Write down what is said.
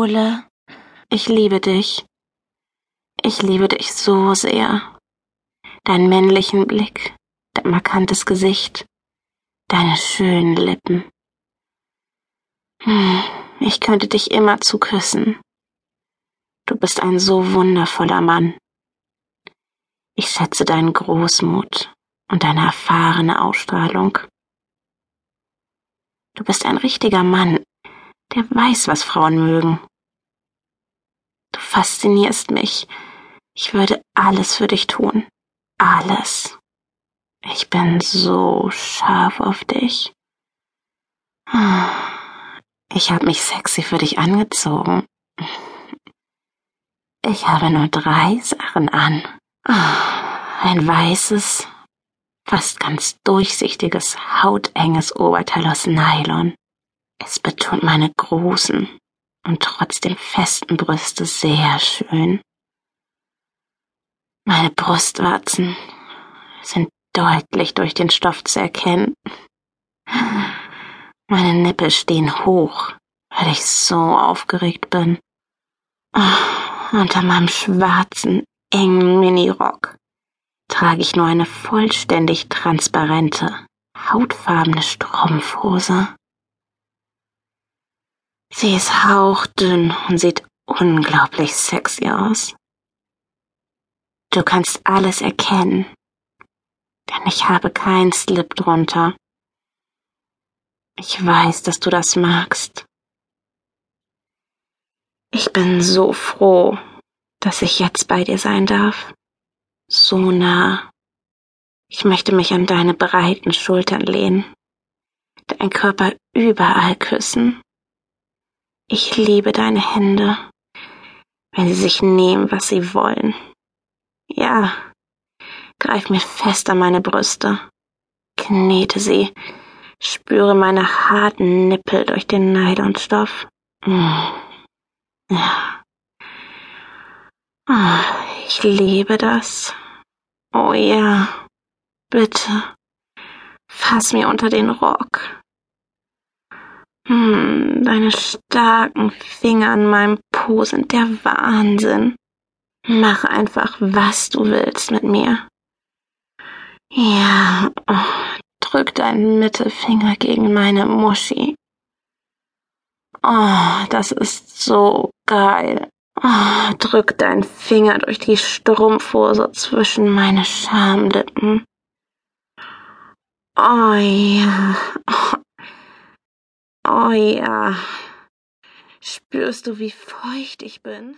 Ole, ich liebe dich. Ich liebe dich so sehr. Deinen männlichen Blick, dein markantes Gesicht, deine schönen Lippen. Hm, ich könnte dich immer zu küssen. Du bist ein so wundervoller Mann. Ich schätze deinen Großmut und deine erfahrene Ausstrahlung. Du bist ein richtiger Mann, der weiß, was Frauen mögen. Du faszinierst mich. Ich würde alles für dich tun. Alles. Ich bin so scharf auf dich. Ich habe mich sexy für dich angezogen. Ich habe nur drei Sachen an. Ein weißes, fast ganz durchsichtiges, hautenges Oberteil aus Nylon. Es betont meine großen und trotzdem festen Brüste sehr schön. Meine Brustwarzen sind deutlich durch den Stoff zu erkennen. Meine Nippel stehen hoch, weil ich so aufgeregt bin. Unter meinem schwarzen, engen Minirock trage ich nur eine vollständig transparente, hautfarbene Strumpfhose. Sie ist hauchdünn und sieht unglaublich sexy aus. Du kannst alles erkennen, denn ich habe keinen Slip drunter. Ich weiß, dass du das magst. Ich bin so froh, dass ich jetzt bei dir sein darf. So nah. Ich möchte mich an deine breiten Schultern lehnen, deinen Körper überall küssen. Ich liebe deine Hände, wenn sie sich nehmen, was sie wollen. Ja, greif mir fest an meine Brüste, knete sie, spüre meine harten Nippel durch den Nylonstoff. Mm. Ja. Oh, ich liebe das. Oh ja, bitte, fass mir unter den Rock. Hm, deine starken Finger an meinem Po sind der Wahnsinn. Mach einfach, was du willst mit mir. Ja, oh, drück deinen Mittelfinger gegen meine Muschi. Oh, das ist so geil. Oh, drück deinen Finger durch die Strumpfhose zwischen meine Schamlippen. Oh ja. Oh, Oh ja. Spürst du, wie feucht ich bin?